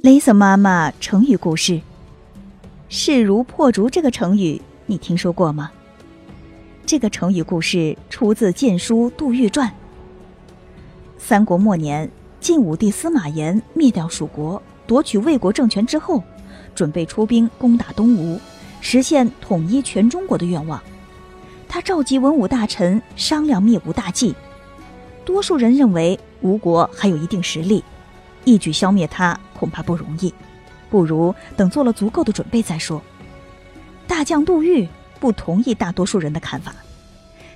雷森妈妈成语故事：势如破竹这个成语，你听说过吗？这个成语故事出自《晋书·杜预传》。三国末年，晋武帝司马炎灭掉蜀国，夺取魏国政权之后，准备出兵攻打东吴，实现统一全中国的愿望。他召集文武大臣商量灭吴大计，多数人认为吴国还有一定实力。一举消灭他恐怕不容易，不如等做了足够的准备再说。大将杜预不同意大多数人的看法，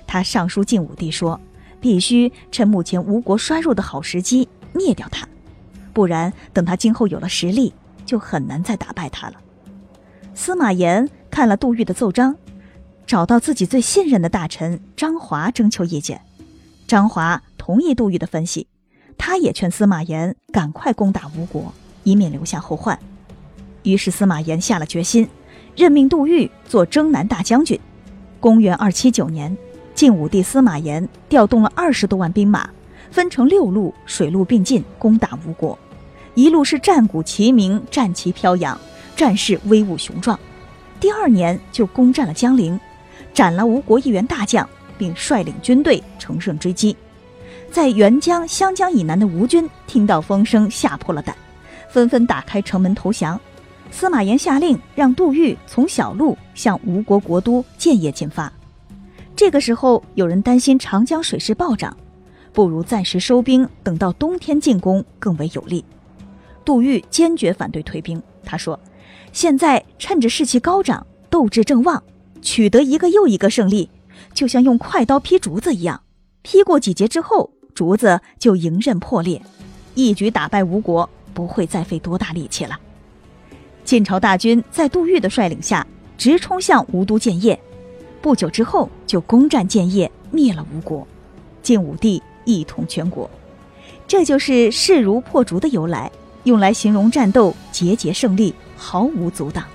他上书晋武帝说：“必须趁目前吴国衰弱的好时机灭掉他，不然等他今后有了实力，就很难再打败他了。”司马炎看了杜预的奏章，找到自己最信任的大臣张华征求意见，张华同意杜预的分析。他也劝司马炎赶快攻打吴国，以免留下后患。于是司马炎下了决心，任命杜预做征南大将军。公元二七九年，晋武帝司马炎调动了二十多万兵马，分成六路，水陆并进攻打吴国。一路是战鼓齐鸣，战旗飘扬，战事威武雄壮。第二年就攻占了江陵，斩了吴国一员大将，并率领军队乘胜追击。在沅江、湘江以南的吴军听到风声，吓破了胆，纷纷打开城门投降。司马炎下令让杜预从小路向吴国国都建业进发。这个时候，有人担心长江水势暴涨，不如暂时收兵，等到冬天进攻更为有利。杜预坚决反对退兵，他说：“现在趁着士气高涨，斗志正旺，取得一个又一个胜利，就像用快刀劈竹子一样，劈过几节之后。”竹子就迎刃破裂，一举打败吴国，不会再费多大力气了。晋朝大军在杜预的率领下，直冲向吴都建业，不久之后就攻占建业，灭了吴国。晋武帝一统全国，这就是势如破竹的由来，用来形容战斗节节胜利，毫无阻挡。